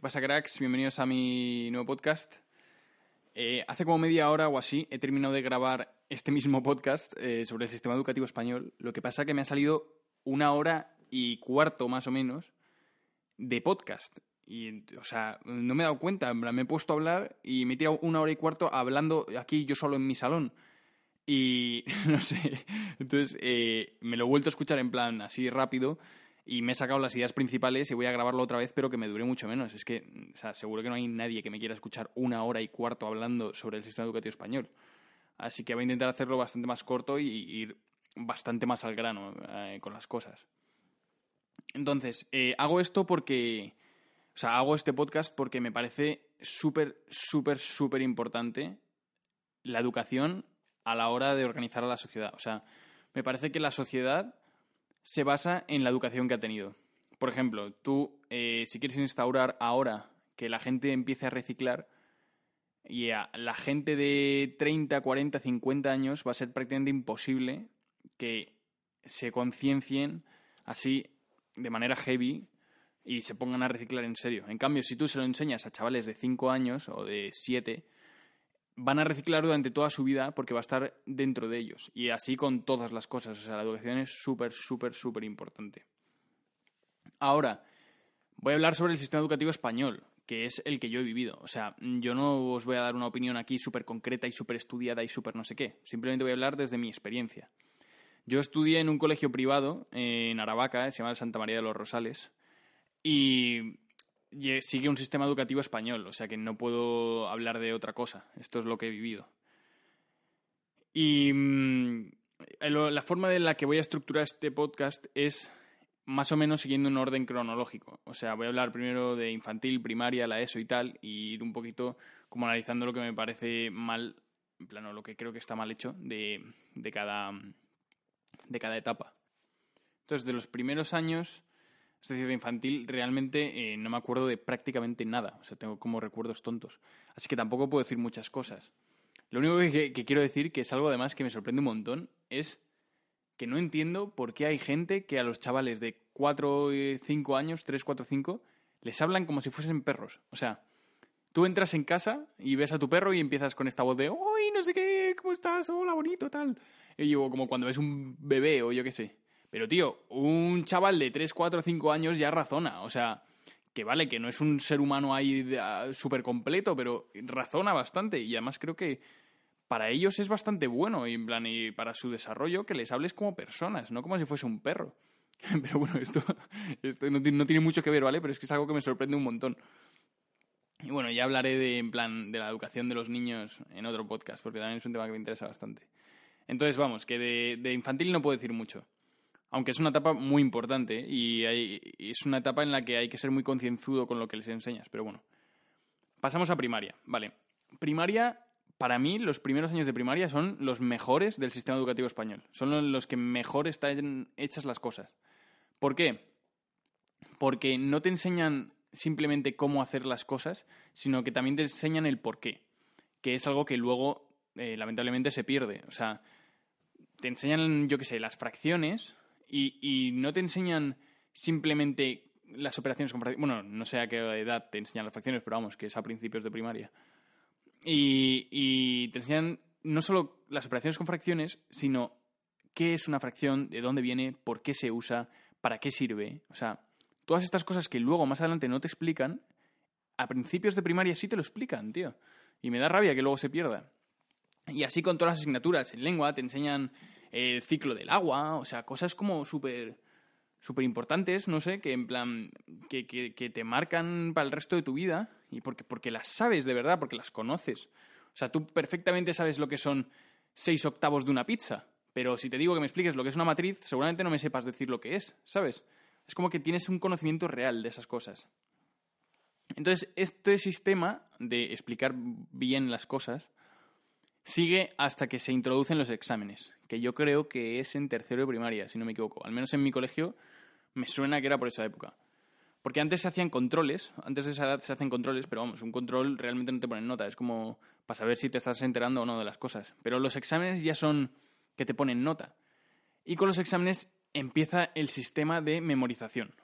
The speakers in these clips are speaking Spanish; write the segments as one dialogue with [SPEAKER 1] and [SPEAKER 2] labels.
[SPEAKER 1] ¿Qué pasa, cracks? Bienvenidos a mi nuevo podcast. Eh, hace como media hora o así he terminado de grabar este mismo podcast eh, sobre el sistema educativo español. Lo que pasa es que me ha salido una hora y cuarto más o menos de podcast. Y, o sea, no me he dado cuenta. Me he puesto a hablar y me he tirado una hora y cuarto hablando aquí yo solo en mi salón. Y no sé. Entonces eh, me lo he vuelto a escuchar en plan así rápido y me he sacado las ideas principales y voy a grabarlo otra vez, pero que me dure mucho menos. Es que, o sea, seguro que no hay nadie que me quiera escuchar una hora y cuarto hablando sobre el sistema educativo español. Así que voy a intentar hacerlo bastante más corto y, ir bastante más al grano eh, con las cosas. Entonces, eh, hago esto porque, o sea, hago este podcast porque me parece súper, súper, súper importante la educación a la hora de organizar a la sociedad. O sea, me parece que la sociedad se basa en la educación que ha tenido. Por ejemplo, tú, eh, si quieres instaurar ahora que la gente empiece a reciclar, y a la gente de 30, 40, 50 años va a ser prácticamente imposible que se conciencien así de manera heavy y se pongan a reciclar en serio. En cambio, si tú se lo enseñas a chavales de 5 años o de 7, van a reciclar durante toda su vida porque va a estar dentro de ellos. Y así con todas las cosas. O sea, la educación es súper, súper, súper importante. Ahora, voy a hablar sobre el sistema educativo español, que es el que yo he vivido. O sea, yo no os voy a dar una opinión aquí súper concreta y súper estudiada y súper no sé qué. Simplemente voy a hablar desde mi experiencia. Yo estudié en un colegio privado en Aravaca, se llama Santa María de los Rosales, y sigue un sistema educativo español, o sea que no puedo hablar de otra cosa. Esto es lo que he vivido. Y mm, la forma en la que voy a estructurar este podcast es más o menos siguiendo un orden cronológico. O sea, voy a hablar primero de infantil, primaria, la ESO y tal, y ir un poquito como analizando lo que me parece mal, en plano, lo que creo que está mal hecho de, de, cada, de cada etapa. Entonces, de los primeros años es decir, de infantil realmente eh, no me acuerdo de prácticamente nada. O sea, tengo como recuerdos tontos. Así que tampoco puedo decir muchas cosas. Lo único que, quiero decir, que es algo además que me sorprende un montón, es que no entiendo por qué hay gente que a los chavales de 4, 5 años, 3, 4, 5, les hablan como si fuesen perros. O sea, tú entras en casa y ves a tu perro y empiezas con esta voz de ¡Uy, no sé qué! ¿Cómo estás? Hola, bonito, tal. Y yo, como cuando ves un bebé o yo qué sé. Pero, tío, un chaval de 3, 4, 5 años ya razona. O sea, que vale, que no es un ser humano ahí ah, súper completo, pero razona bastante. Y además creo que para ellos es bastante bueno y, en plan, y para su desarrollo que les hables como personas, no como si fuese un perro. Pero bueno, esto, esto no, tiene mucho que ver, ¿vale? Pero es que es algo que me sorprende un montón. Y bueno, ya hablaré de, en plan, de la educación de los niños en otro podcast, porque también es un tema que me interesa bastante. Entonces, vamos, que de, de infantil no puedo decir mucho aunque es una etapa muy importante y, es una etapa en la que hay que ser muy concienzudo con lo que les enseñas, pero bueno. Pasamos a primaria, vale. Primaria, para mí, los primeros años de primaria son los mejores del sistema educativo español. Son los que mejor están hechas las cosas. ¿Por qué? Porque no te enseñan simplemente cómo hacer las cosas, sino que también te enseñan el por qué, que es algo que luego, eh, lamentablemente, se pierde. O sea, te enseñan, yo qué sé, las fracciones, y, no te enseñan simplemente las operaciones con fracciones. Bueno, no sé a qué edad te enseñan las fracciones, pero vamos, que es a principios de primaria. Y, te enseñan no solo las operaciones con fracciones, sino qué es una fracción, de dónde viene, por qué se usa, para qué sirve. O sea, todas estas cosas que luego más adelante no te explican, a principios de primaria sí te lo explican, tío. Y me da rabia que luego se pierda. Y así con todas las asignaturas. En lengua te enseñan el ciclo del agua, o sea, cosas como súper importantes, no sé, que en plan, que, que, te marcan para el resto de tu vida y porque, porque las sabes de verdad, porque las conoces. O sea, tú perfectamente sabes lo que son seis octavos de una pizza, pero si te digo que me expliques lo que es una matriz, seguramente no me sepas decir lo que es, ¿sabes? Es como que tienes un conocimiento real de esas cosas. Entonces, este sistema de explicar bien las cosas sigue hasta que se introducen los exámenes, que yo creo que es en tercero de primaria, si no me equivoco. Al menos en mi colegio me suena que era por esa época. Porque antes se hacían controles, antes de esa edad se hacen controles, pero vamos, un control realmente no te ponen nota, es como para saber si te estás enterando o no de las cosas. Pero los exámenes ya son que te ponen nota. Y con los exámenes empieza el sistema de memorización.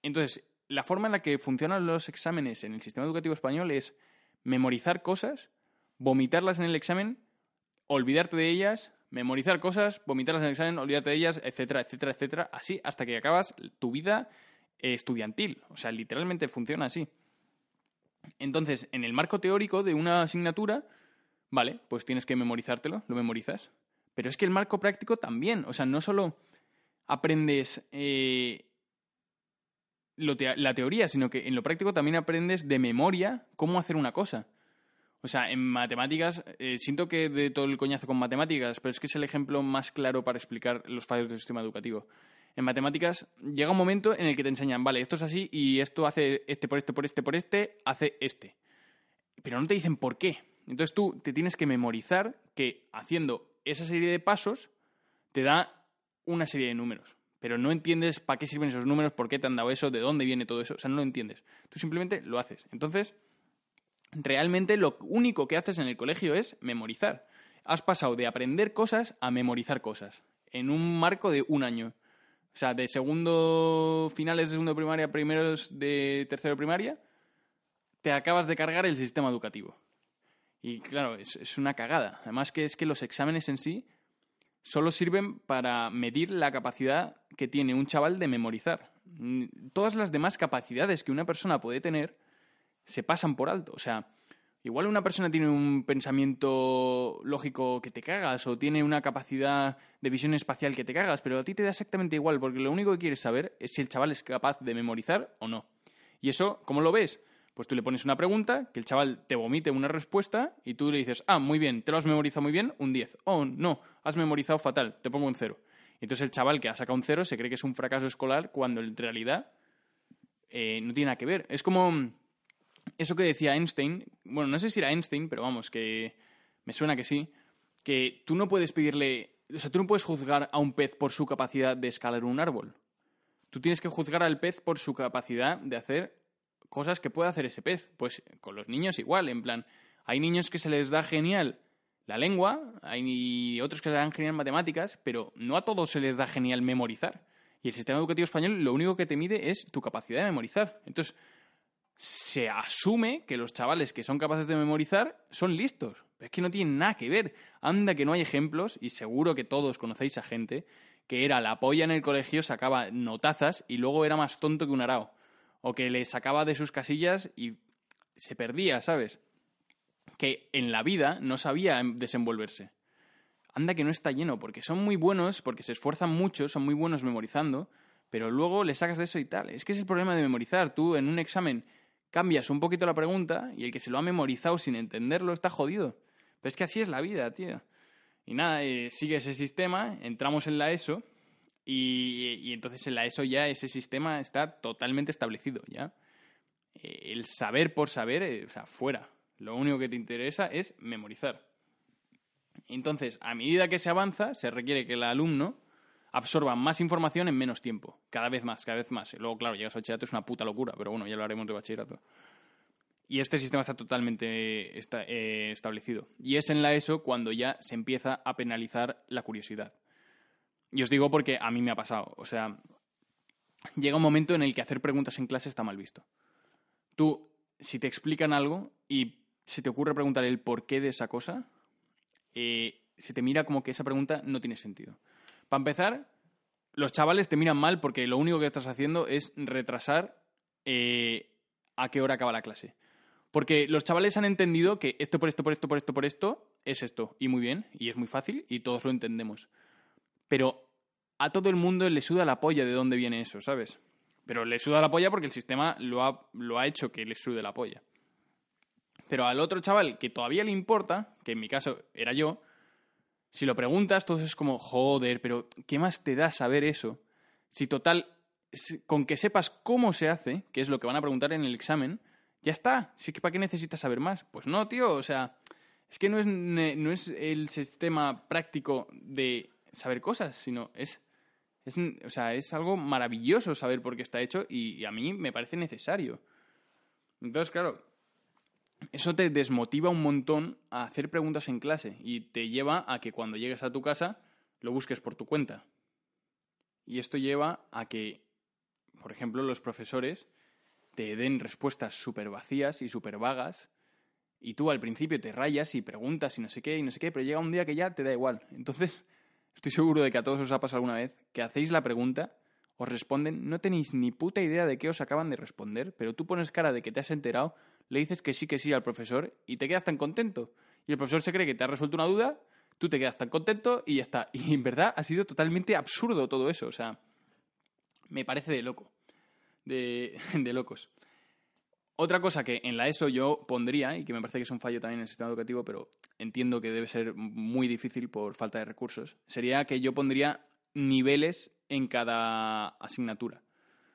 [SPEAKER 1] Entonces, la forma en la que funcionan los exámenes en el sistema educativo español es memorizar cosas, vomitarlas en el examen, olvidarte de ellas, memorizar cosas, vomitarlas en el examen, olvidarte de ellas, etcétera, etcétera, etcétera, así hasta que acabas tu vida estudiantil. O sea, literalmente funciona así. Entonces, en el marco teórico de una asignatura, vale, pues tienes que memorizártelo, lo memorizas. Pero es que el marco práctico también, o sea, no solo aprendes eh, la teoría, sino que en lo práctico también aprendes de memoria cómo hacer una cosa. O sea, en matemáticas, eh, siento que de todo el coñazo con matemáticas, pero es que es el ejemplo más claro para explicar los fallos del sistema educativo. En matemáticas llega un momento en el que te enseñan, vale, esto es así y esto hace este por este por este por este, hace este. Pero no te dicen por qué. Entonces tú te tienes que memorizar que haciendo esa serie de pasos te da una serie de números. Pero no entiendes para qué sirven esos números, por qué te han dado eso, de dónde viene todo eso. O sea, no lo entiendes. Tú simplemente lo haces. Entonces, realmente lo único que haces en el colegio es memorizar. Has pasado de aprender cosas a memorizar cosas en un marco de un año. O sea, de segundo, finales de segundo primaria, primeros de tercero primaria, te acabas de cargar el sistema educativo. Y claro, es, es una cagada. Además que es que los exámenes en sí solo sirven para medir la capacidad que tiene un chaval de memorizar. Todas las demás capacidades que una persona puede tener se pasan por alto. O sea, igual una persona tiene un pensamiento lógico que te cagas o tiene una capacidad de visión espacial que te cagas, pero a ti te da exactamente igual porque lo único que quieres saber es si el chaval es capaz de memorizar o no. Y eso, ¿cómo lo ves? Pues tú le pones una pregunta, que el chaval te vomite una respuesta y tú le dices, ah, muy bien, te lo has memorizado muy bien, un 10. Oh, no, has memorizado fatal, te pongo un 0. Entonces el chaval que ha sacado un 0 se cree que es un fracaso escolar cuando en realidad eh, no tiene nada que ver. Es como eso que decía Einstein, bueno, no sé si era Einstein, pero vamos, que me suena que sí, que tú no puedes pedirle, o sea, tú no puedes juzgar a un pez por su capacidad de escalar un árbol. Tú tienes que juzgar al pez por su capacidad de hacer cosas que puede hacer ese pez. Pues con los niños igual, en plan, hay niños que se les da genial la lengua, hay otros que se dan genial matemáticas, pero no a todos se les da genial memorizar. Y el sistema educativo español lo único que te mide es tu capacidad de memorizar. Entonces, se asume que los chavales que son capaces de memorizar son listos. Pero es que no tienen nada que ver. Anda que no hay ejemplos, y seguro que todos conocéis a gente que era la polla en el colegio, sacaba notazas y luego era más tonto que un arao. O que le sacaba de sus casillas y se perdía, ¿sabes? Que en la vida no sabía desenvolverse. Anda que no está lleno, porque son muy buenos, porque se esfuerzan mucho, son muy buenos memorizando, pero luego le sacas de eso y tal. Es que es el problema de memorizar. Tú en un examen cambias un poquito la pregunta y el que se lo ha memorizado sin entenderlo está jodido. Pero es que así es la vida, tío. Y nada, eh, sigue ese sistema, entramos en la ESO y, entonces en la ESO ya ese sistema está totalmente establecido, ¿ya? Eh, el saber por saber, eh, o sea, fuera. Lo único que te interesa es memorizar. Entonces, a medida que se avanza, se requiere que el alumno absorban más información en menos tiempo. Cada vez más, cada vez más. Y luego, claro, llegas al bachillerato, es una puta locura, pero bueno, ya hablaremos de bachillerato. Y este sistema está totalmente eh, establecido. Y es en la ESO cuando ya se empieza a penalizar la curiosidad. Y os digo porque a mí me ha pasado. O sea, llega un momento en el que hacer preguntas en clase está mal visto. Tú, si te explican algo y se te ocurre preguntar el porqué de esa cosa, eh, se te mira como que esa pregunta no tiene sentido. Para empezar, los chavales te miran mal porque lo único que estás haciendo es retrasar eh, a qué hora acaba la clase. Porque los chavales han entendido que esto por esto, por esto, por esto, por esto es esto. Y muy bien, y es muy fácil, y todos lo entendemos. Pero a todo el mundo le suda la polla de dónde viene eso, ¿sabes? Pero le suda la polla porque el sistema lo ha, lo ha hecho que le sude la polla. Pero al otro chaval que todavía le importa, que en mi caso era yo, si lo preguntas, todo es como, joder, pero ¿qué más te da saber eso? Si total, con que sepas cómo se hace, que es lo que van a preguntar en el examen, ya está. ¿Sí que para qué necesitas saber más? Pues no, tío, o sea, es que no es, no es el sistema práctico de saber cosas, sino es, es, o sea, es algo maravilloso saber por qué está hecho y a mí me parece necesario. Entonces, claro, eso te desmotiva un montón a hacer preguntas en clase y te lleva a que cuando llegues a tu casa lo busques por tu cuenta. Y esto lleva a que, por ejemplo, los profesores te den respuestas súper vacías y súper vagas y tú al principio te rayas y preguntas y no sé qué y no sé qué, pero llega un día que ya te da igual. Entonces, estoy seguro de que a todos os ha pasado alguna vez que hacéis la pregunta, os responden, no tenéis ni puta idea de qué os acaban de responder, pero tú pones cara de que te has enterado, le dices que sí, que sí al profesor y te quedas tan contento. Y el profesor se cree que te ha resuelto una duda, tú te quedas tan contento y ya está. Y en verdad ha sido totalmente absurdo todo eso, o sea, me parece de loco, de, de locos. Otra cosa que en la ESO yo pondría, y que me parece que es un fallo también en el sistema educativo, pero entiendo que debe ser muy difícil por falta de recursos, sería que yo pondría niveles en cada asignatura.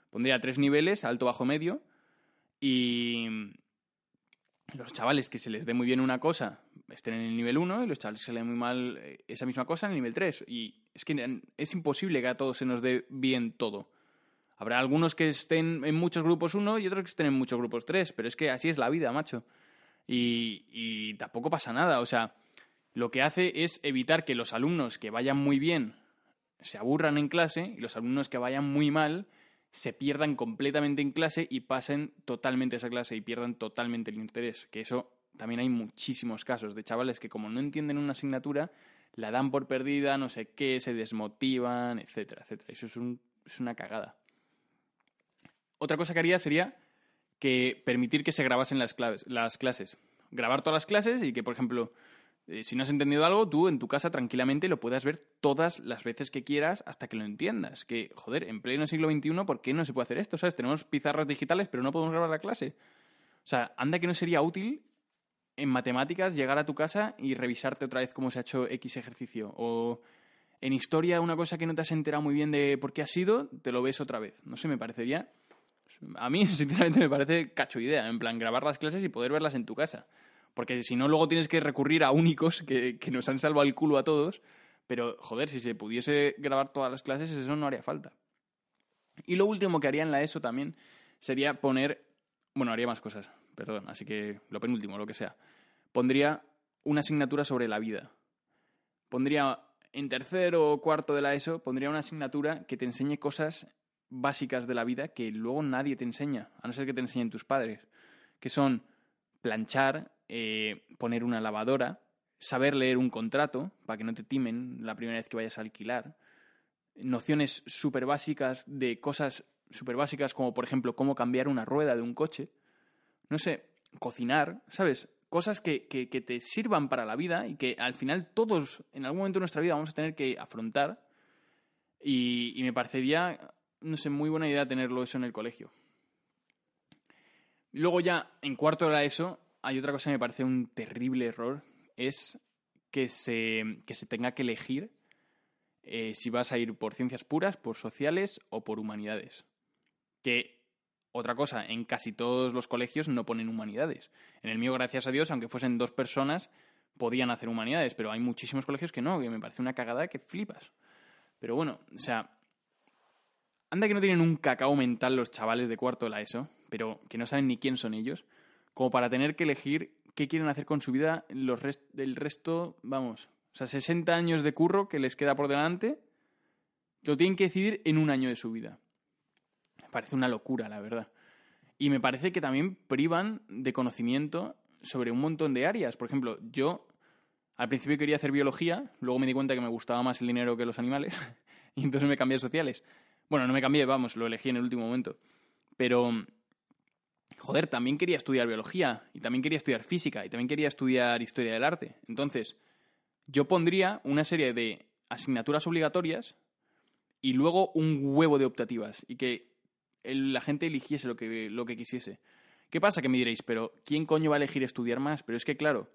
[SPEAKER 1] Pondría tres niveles, alto, bajo, medio, y los chavales que se les dé muy bien una cosa estén en el nivel 1 y los chavales que se les dé muy mal eh, esa misma cosa en el nivel 3. Y es que es imposible que a todos se nos dé bien todo. Habrá algunos que estén en muchos grupos uno y otros que estén en muchos grupos tres, pero es que así es la vida, macho. Y, tampoco pasa nada. O sea, lo que hace es evitar que los alumnos que vayan muy bien se aburran en clase y los alumnos que vayan muy mal se pierdan completamente en clase y pasen totalmente esa clase y pierdan totalmente el interés. Que eso también hay muchísimos casos de chavales que como no entienden una asignatura, la dan por perdida, no sé qué, se desmotivan, etcétera, etcétera. Eso es, un, es una cagada. Otra cosa que haría sería que permitir que se grabasen las, las clases. Grabar todas las clases y que, por ejemplo, eh, si no has entendido algo, tú en tu casa tranquilamente lo puedas ver todas las veces que quieras hasta que lo entiendas. Que, joder, en pleno siglo XXI, ¿por qué no se puede hacer esto? ¿Sabes? Tenemos pizarras digitales, pero no podemos grabar la clase. O sea, anda que no sería útil en matemáticas llegar a tu casa y revisarte otra vez cómo se ha hecho X ejercicio. O en historia, una cosa que no te has enterado muy bien de por qué ha sido, te lo ves otra vez. No sé, me parecería a mí, sinceramente, me parece cacho idea, en plan, grabar las clases y poder verlas en tu casa. Porque si no, luego tienes que recurrir a únicos que, que nos han salvado el culo a todos. Pero, joder, si se pudiese grabar todas las clases, eso no haría falta. Y lo último que haría en la ESO también sería poner. Bueno, haría más cosas, perdón, así que lo penúltimo, lo que sea. Pondría una asignatura sobre la vida. Pondría en tercero o cuarto de la ESO, pondría una asignatura que te enseñe cosas básicas de la vida que luego nadie te enseña, a no ser que te enseñen tus padres, que son planchar, eh, poner una lavadora, saber leer un contrato para que no te timen la primera vez que vayas a alquilar, nociones súper básicas de cosas súper básicas como por ejemplo cómo cambiar una rueda de un coche, no sé, cocinar, ¿sabes? Cosas que, que, te sirvan para la vida y que al final todos en algún momento de nuestra vida vamos a tener que afrontar y, me parecería no sé, muy buena idea tenerlo eso en el colegio. Luego ya, en cuarto de ESO, hay otra cosa que me parece un terrible error, es que se, que se tenga que elegir eh, si vas a ir por ciencias puras, por sociales o por humanidades. Que, otra cosa, en casi todos los colegios no ponen humanidades. En el mío, gracias a Dios, aunque fuesen dos personas, podían hacer humanidades, pero hay muchísimos colegios que no, que me parece una cagada que flipas. Pero bueno, o sea, Anda que no tienen un cacao mental los chavales de cuarto de la ESO, pero que no saben ni quién son ellos, como para tener que elegir qué quieren hacer con su vida los del resto, vamos, o sea, 60 años de curro que les queda por delante, lo tienen que decidir en un año de su vida. Me parece una locura, la verdad. Y me parece que también privan de conocimiento sobre un montón de áreas. Por ejemplo, yo al principio quería hacer biología, luego me di cuenta que me gustaba más el dinero que los animales, y entonces me cambié a sociales. Bueno, no me cambié, vamos, lo elegí en el último momento. Pero, joder, también quería estudiar biología, y también quería estudiar física, y también quería estudiar historia del arte. Entonces, yo pondría una serie de asignaturas obligatorias y luego un huevo de optativas, y que la gente eligiese lo que, lo que quisiese. ¿Qué pasa? Que me diréis, pero ¿quién coño va a elegir estudiar más? Pero es que, claro,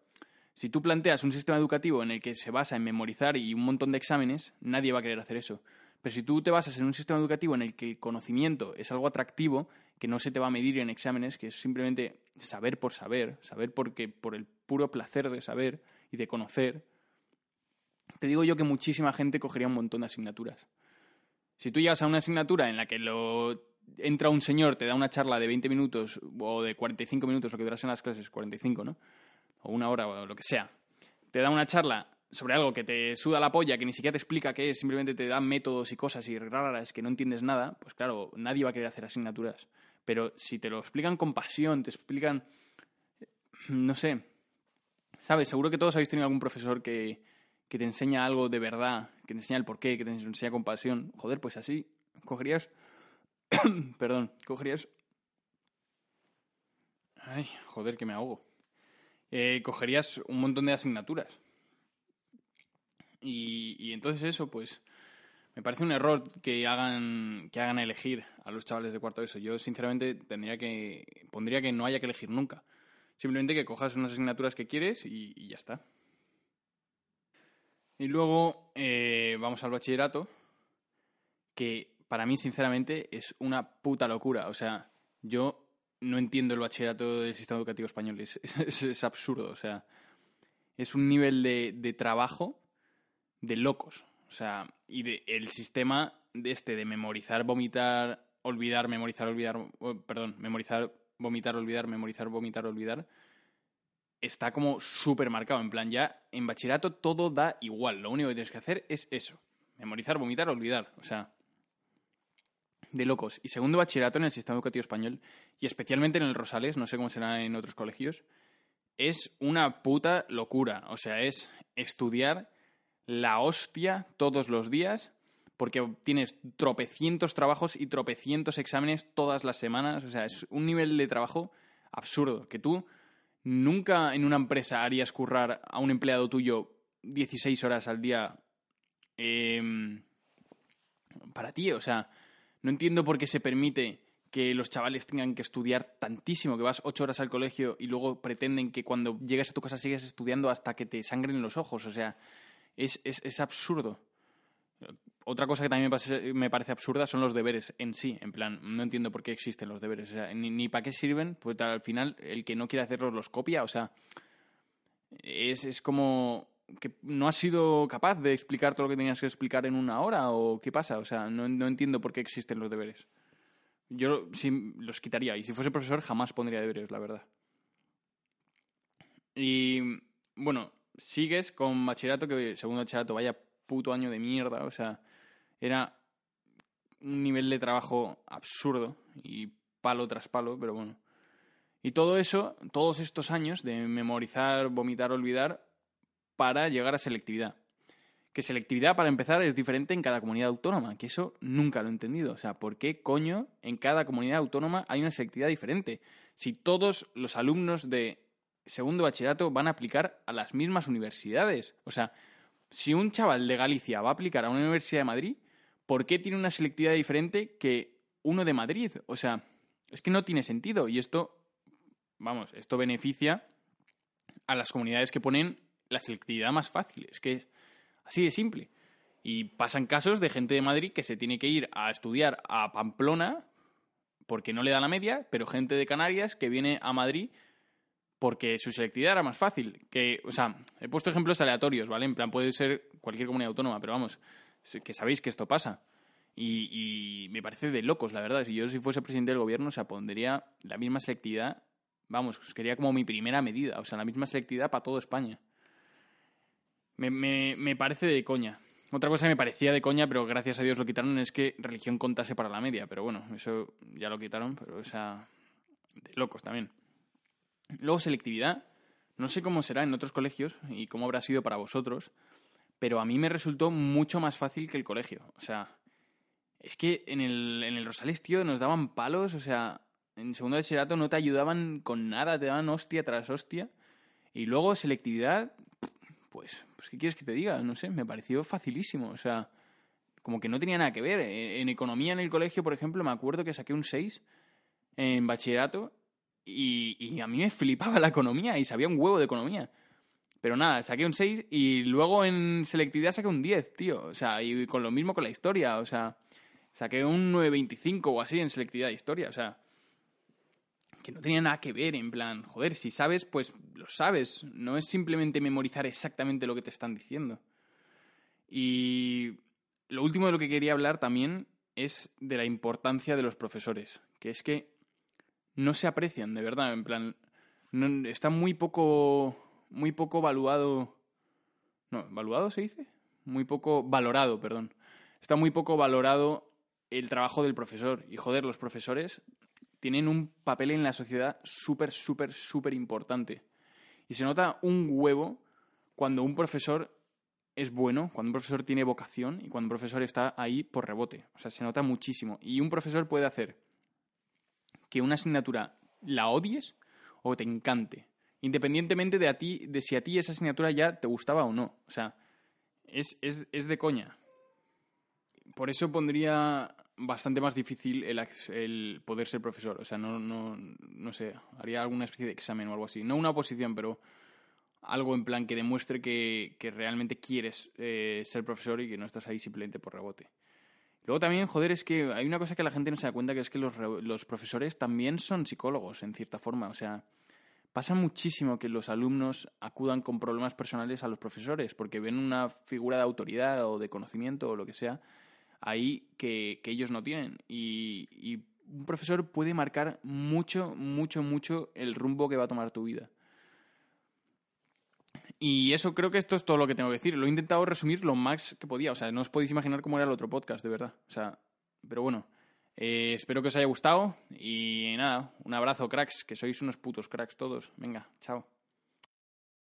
[SPEAKER 1] si tú planteas un sistema educativo en el que se basa en memorizar y un montón de exámenes, nadie va a querer hacer eso. Pero si tú te basas en un sistema educativo en el que el conocimiento es algo atractivo, que no se te va a medir en exámenes, que es simplemente saber por saber, saber porque por el puro placer de saber y de conocer, te digo yo que muchísima gente cogería un montón de asignaturas. Si tú llegas a una asignatura en la que lo entra un señor, te da una charla de 20 minutos o de 45 minutos, lo que duras en las clases, 45, ¿no? O una hora o lo que sea. Te da una charla sobre algo que te suda la polla, que ni siquiera te explica qué es, simplemente te da métodos y cosas y raras que no entiendes nada, pues claro, nadie va a querer hacer asignaturas. Pero si te lo explican con pasión, te explican, no sé, ¿sabes? Seguro que todos habéis tenido algún profesor que, que te enseña algo de verdad, que te enseña el porqué, que te enseña con pasión. Joder, pues así, cogerías, perdón, cogerías... Ay, joder, que me ahogo. Eh, cogerías un montón de asignaturas. Y, y, entonces eso, pues, me parece un error que hagan, que hagan elegir a los chavales de cuarto eso. Yo, sinceramente, tendría que, pondría que no haya que elegir nunca. Simplemente que cojas unas asignaturas que quieres y, ya está. Y luego eh, vamos al bachillerato, que para mí, sinceramente, es una puta locura. O sea, yo no entiendo el bachillerato del sistema educativo español. Es, absurdo. O sea, es un nivel de, trabajo de locos. O sea, y de, el sistema de este de memorizar, vomitar, olvidar, memorizar, olvidar, perdón, memorizar, vomitar, olvidar, memorizar, vomitar, olvidar está como súper marcado. En plan, ya en bachillerato todo da igual. Lo único que tienes que hacer es eso. Memorizar, vomitar, olvidar. O sea, de locos. Y segundo bachillerato en el sistema educativo español, y especialmente en el Rosales, no sé cómo será en otros colegios, es una puta locura. O sea, es estudiar la hostia todos los días, porque tienes tropecientos trabajos y tropecientos exámenes todas las semanas. O sea, es un nivel de trabajo absurdo, que tú nunca en una empresa harías currar a un empleado tuyo 16 horas al día em, para ti. O sea, no entiendo por qué se permite que los chavales tengan que estudiar tantísimo, que vas 8 horas al colegio y luego pretenden que cuando llegues a tu casa sigas estudiando hasta que te sangren los ojos. O sea, es, es, es absurdo. Otra cosa que también me parece, absurda son los deberes en sí. En plan, no entiendo por qué existen los deberes. O sea, ni, para qué sirven, pues al final el que no quiere hacerlos los copia. O sea, es, es como que no has sido capaz de explicar todo lo que tenías que explicar en una hora o qué pasa. O sea, no, no entiendo por qué existen los deberes. Yo sí, los quitaría y si fuese profesor jamás pondría deberes, la verdad. Y bueno, sigues con bachillerato, que segundo bachillerato vaya puto año de mierda. O sea, era un nivel de trabajo absurdo y palo tras palo, pero bueno. Y todo eso, todos estos años de memorizar, vomitar, olvidar, para llegar a selectividad. Que selectividad, para empezar, es diferente en cada comunidad autónoma, que eso nunca lo he entendido. O sea, ¿por qué coño en cada comunidad autónoma hay una selectividad diferente? Si todos los alumnos de segundo bachillerato van a aplicar a las mismas universidades. O sea, si un chaval de Galicia va a aplicar a una universidad de Madrid, ¿por qué tiene una selectividad diferente que uno de Madrid? O sea, es que no tiene sentido. Y esto, vamos, esto beneficia a las comunidades que ponen la selectividad más fácil. Es que es así de simple. Y pasan casos de gente de Madrid que se tiene que ir a estudiar a Pamplona porque no le da la media, pero gente de Canarias que viene a Madrid porque su selectividad era más fácil. Que, o sea, he puesto ejemplos aleatorios, ¿vale? En plan, puede ser cualquier comunidad autónoma, pero vamos, que sabéis que esto pasa. Y, me parece de locos, la verdad. Si yo si fuese presidente del gobierno, o sea, pondría la misma selectividad, vamos, quería como mi primera medida, o sea, la misma selectividad para toda España. Me, me, me parece de coña. Otra cosa que me parecía de coña, pero gracias a Dios lo quitaron, es que religión contase para la media. Pero bueno, eso ya lo quitaron, pero o sea, de locos también. Luego selectividad, no sé cómo será en otros colegios y cómo habrá sido para vosotros, pero a mí me resultó mucho más fácil que el colegio. O sea, es que en el, en el Rosales, tío, nos daban palos, o sea, en segundo de bachillerato no te ayudaban con nada, te daban hostia tras hostia. Y luego selectividad, pues, pues ¿qué quieres que te diga? No sé, me pareció facilísimo, o sea, como que no tenía nada que ver. En, economía en el colegio, por ejemplo, me acuerdo que saqué un 6 en bachillerato y, a mí me flipaba la economía y sabía un huevo de economía. Pero nada, saqué un 6 y luego en selectividad saqué un 10, tío. O sea, y con lo mismo con la historia. O sea, saqué un 9.25 o así en selectividad de historia. O sea, que no tenía nada que ver. En plan, joder, si sabes, pues lo sabes. No es simplemente memorizar exactamente lo que te están diciendo. Y lo último de lo que quería hablar también es de la importancia de los profesores. Que es que no se aprecian, de verdad. En plan, está muy poco muy poco valuado. No, ¿valuado se dice? Muy poco valorado, perdón. Está muy poco valorado el trabajo del profesor. Y joder, los profesores tienen un papel en la sociedad súper, súper, súper importante. Y se nota un huevo cuando un profesor es bueno, cuando un profesor tiene vocación y cuando un profesor está ahí por rebote. O sea, se nota muchísimo. Y un profesor puede hacer que una asignatura la odies o te encante. Independientemente de a ti, de si a ti esa asignatura ya te gustaba o no. O sea, es, es, de coña. Por eso pondría bastante más difícil el, el, poder ser profesor. O sea, no, no, no sé, haría alguna especie de examen o algo así. No una oposición, pero algo en plan que demuestre que, realmente quieres eh, ser profesor y que no estás ahí simplemente por rebote. Luego también, joder, es que hay una cosa que la gente no se da cuenta, que es que los, los profesores también son psicólogos, en cierta forma. O sea, pasa muchísimo que los alumnos acudan con problemas personales a los profesores, porque ven una figura de autoridad o de conocimiento o lo que sea ahí que, ellos no tienen. Y, y un profesor puede marcar mucho, mucho, mucho el rumbo que va a tomar tu vida. Y eso creo que esto es todo lo que tengo que decir. Lo he intentado resumir lo más que podía. O sea, no os podéis imaginar cómo era el otro podcast, de verdad. O sea, pero bueno. Eh, espero que os haya gustado. Y nada, un abrazo, cracks, que sois unos putos cracks todos. Venga, chao.